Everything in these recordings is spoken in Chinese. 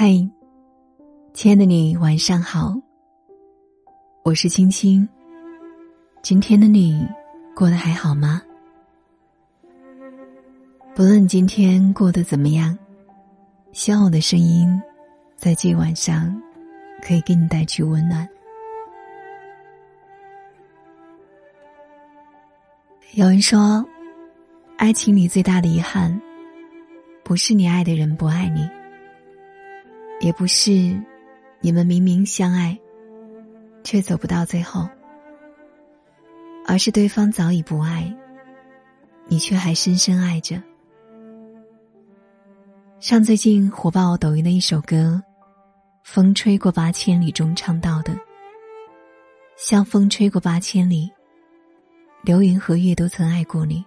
嗨，亲爱的你，晚上好。我是青青。今天的你过得还好吗？不论今天过得怎么样，希望我的声音在这晚上可以给你带去温暖。有人说，爱情里最大的遗憾，不是你爱的人不爱你。也不是，你们明明相爱，却走不到最后，而是对方早已不爱，你却还深深爱着。像最近火爆抖音的一首歌《风吹过八千里》中唱到的：“像风吹过八千里，流云和月都曾爱过你，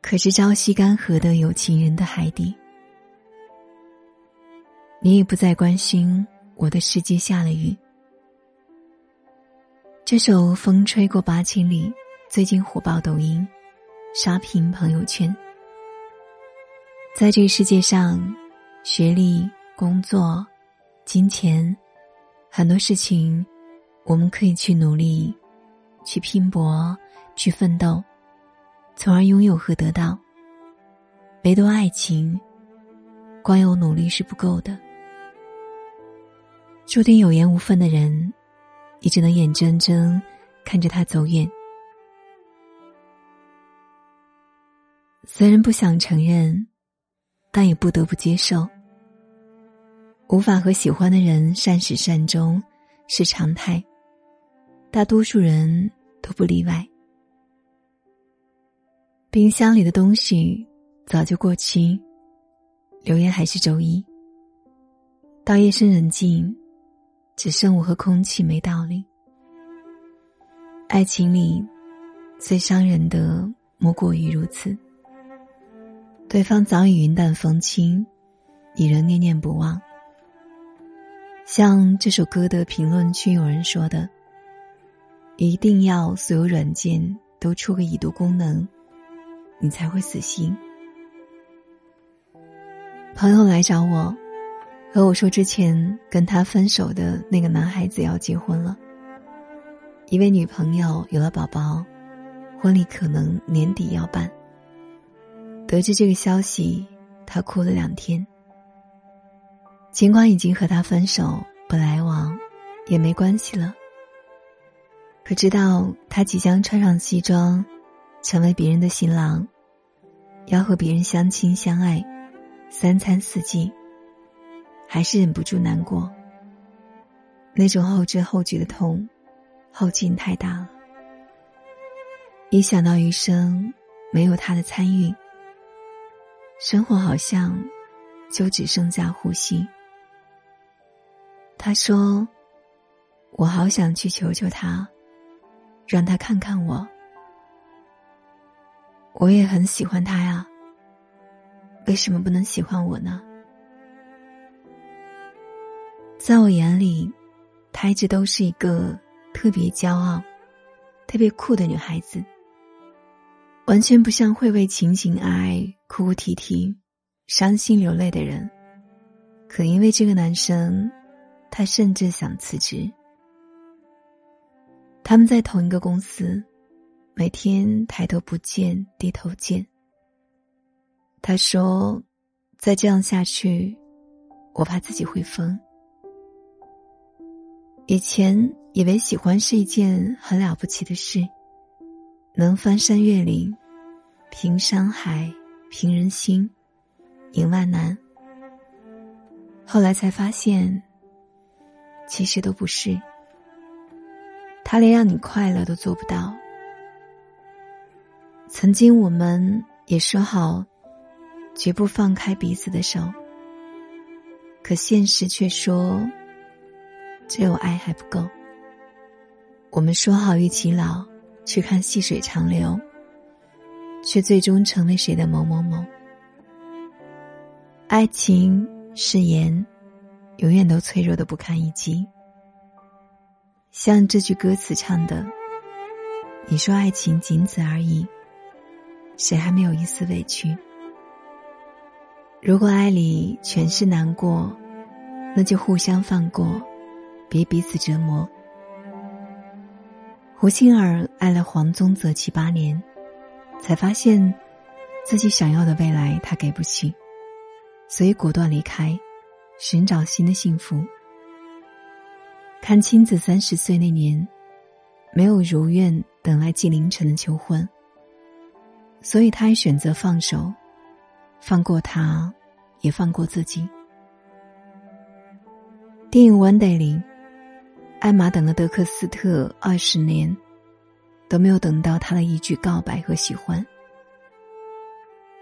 可是朝夕干涸的有情人的海底。”你也不再关心我的世界下了雨。这首《风吹过八千里》最近火爆抖音，刷屏朋友圈。在这个世界上，学历、工作、金钱，很多事情，我们可以去努力，去拼搏，去奋斗，从而拥有和得到。唯独爱情，光有努力是不够的。注定有缘无分的人，你只能眼睁睁看着他走远。虽然不想承认，但也不得不接受。无法和喜欢的人善始善终是常态，大多数人都不例外。冰箱里的东西早就过期，留言还是周一。到夜深人静。只剩我和空气没道理。爱情里，最伤人的莫过于如此。对方早已云淡风轻，你仍念念不忘。像这首歌的评论区有人说的：“一定要所有软件都出个已读功能，你才会死心。”朋友来找我。和我说，之前跟他分手的那个男孩子要结婚了。一位女朋友有了宝宝，婚礼可能年底要办。得知这个消息，他哭了两天。尽管已经和他分手不来往，也没关系了。可知道他即将穿上西装，成为别人的新郎，要和别人相亲相爱，三餐四季。还是忍不住难过。那种后知后觉的痛，后劲太大了。一想到余生没有他的参与，生活好像就只剩下呼吸。他说：“我好想去求求他，让他看看我。我也很喜欢他呀，为什么不能喜欢我呢？”在我眼里，她一直都是一个特别骄傲、特别酷的女孩子，完全不像会为情情爱爱哭哭啼啼、伤心流泪的人。可因为这个男生，她甚至想辞职。他们在同一个公司，每天抬头不见低头见。他说：“再这样下去，我怕自己会疯。”以前以为喜欢是一件很了不起的事，能翻山越岭，平山海，平人心，赢万难。后来才发现，其实都不是。他连让你快乐都做不到。曾经我们也说好，绝不放开彼此的手，可现实却说。只有爱还不够。我们说好一起老，去看细水长流，却最终成为谁的某某某。爱情誓言，永远都脆弱的不堪一击。像这句歌词唱的：“你说爱情仅此而已，谁还没有一丝委屈？”如果爱里全是难过，那就互相放过，别彼此折磨。胡杏儿爱了黄宗泽七八年，才发现自己想要的未来他给不起，所以果断离开，寻找新的幸福。看亲子三十岁那年，没有如愿等来纪凌尘的求婚，所以他也选择放手，放过他，也放过自己。电影《One Day》里。艾玛等了德克斯特二十年，都没有等到他的一句告白和喜欢。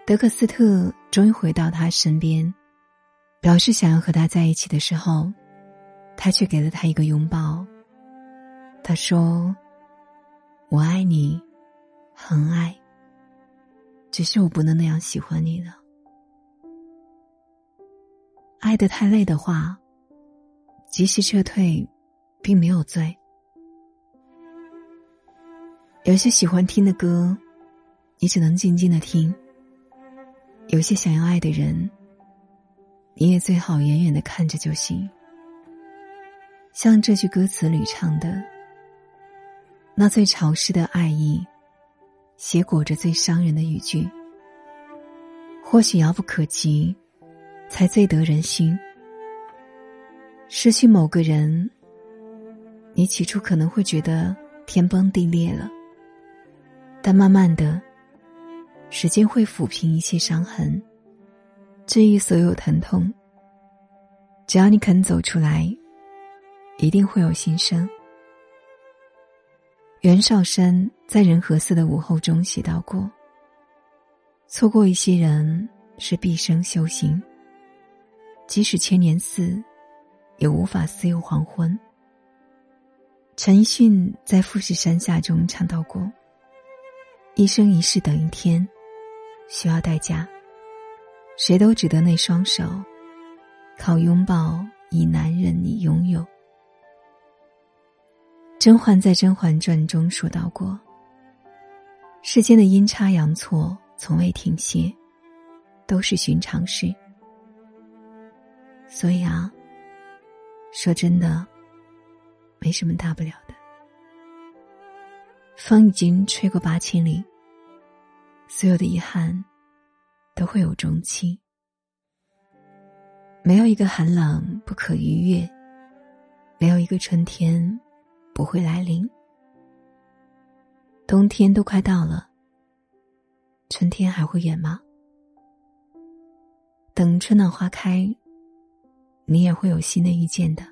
德克斯特终于回到他身边，表示想要和他在一起的时候，他却给了他一个拥抱。他说：“我爱你，很爱。只是我不能那样喜欢你了。爱得太累的话，及时撤退。”并没有罪。有些喜欢听的歌，你只能静静的听；有些想要爱的人，你也最好远远的看着就行。像这句歌词里唱的：“那最潮湿的爱意，写裹着最伤人的语句。或许遥不可及，才最得人心。失去某个人。”你起初可能会觉得天崩地裂了，但慢慢的，时间会抚平一切伤痕，治愈所有疼痛。只要你肯走出来，一定会有新生。袁绍山在《人和寺的午后》中写到过：“错过一些人是毕生修行，即使千年寺，也无法私有黄昏。”陈奕迅在《富士山下》中唱到过：“一生一世等一天，需要代价。谁都值得那双手，靠拥抱以男人你拥有。”甄嬛在《甄嬛传》中说到过：“世间的阴差阳错从未停歇，都是寻常事。”所以啊，说真的。没什么大不了的，风已经吹过八千里，所有的遗憾都会有终期。没有一个寒冷不可逾越，没有一个春天不会来临。冬天都快到了，春天还会远吗？等春暖花开，你也会有新的遇见的。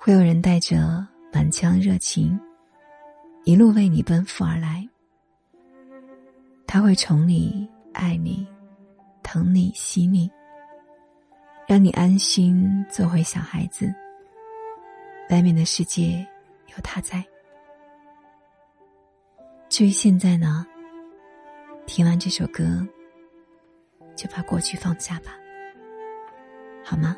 会有人带着满腔热情，一路为你奔赴而来。他会宠你、爱你、疼你、惜你，让你安心做回小孩子。外面的世界有他在。至于现在呢？听完这首歌，就把过去放下吧，好吗？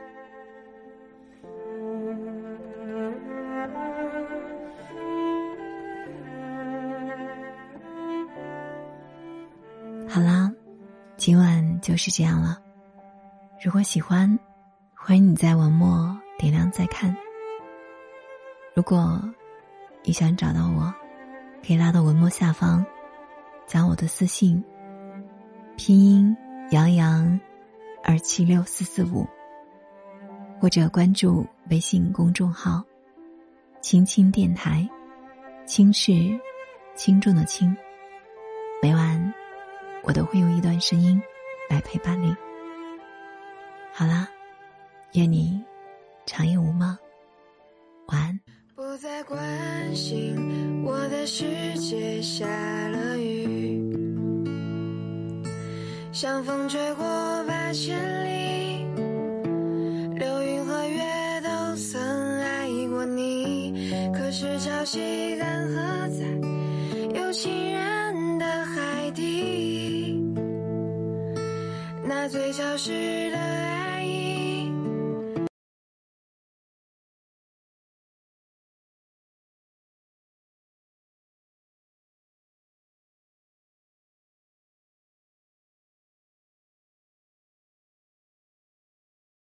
就是这样了。如果喜欢，欢迎你在文末点亮再看。如果你想找到我，可以拉到文末下方，加我的私信，拼音杨洋二七六四四五，或者关注微信公众号“青青电台”，轻是轻重的轻，每晚。我都会用一段声音来陪伴你。好啦，愿你长夜无梦，晚安。不再关心我的世界下了雨，像风吹过八千里，流云和月都曾爱过你，可是潮汐干涸在有情人。最潮湿的。